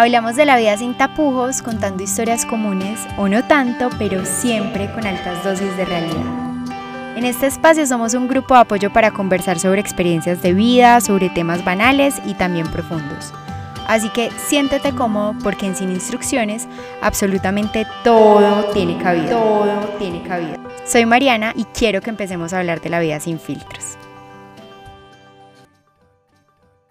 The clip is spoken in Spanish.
Hablamos de la vida sin tapujos, contando historias comunes o no tanto, pero siempre con altas dosis de realidad. En este espacio somos un grupo de apoyo para conversar sobre experiencias de vida, sobre temas banales y también profundos. Así que siéntete cómodo porque en Sin Instrucciones absolutamente todo tiene cabida. Todo tiene cabida. Soy Mariana y quiero que empecemos a hablar de la vida sin filtros.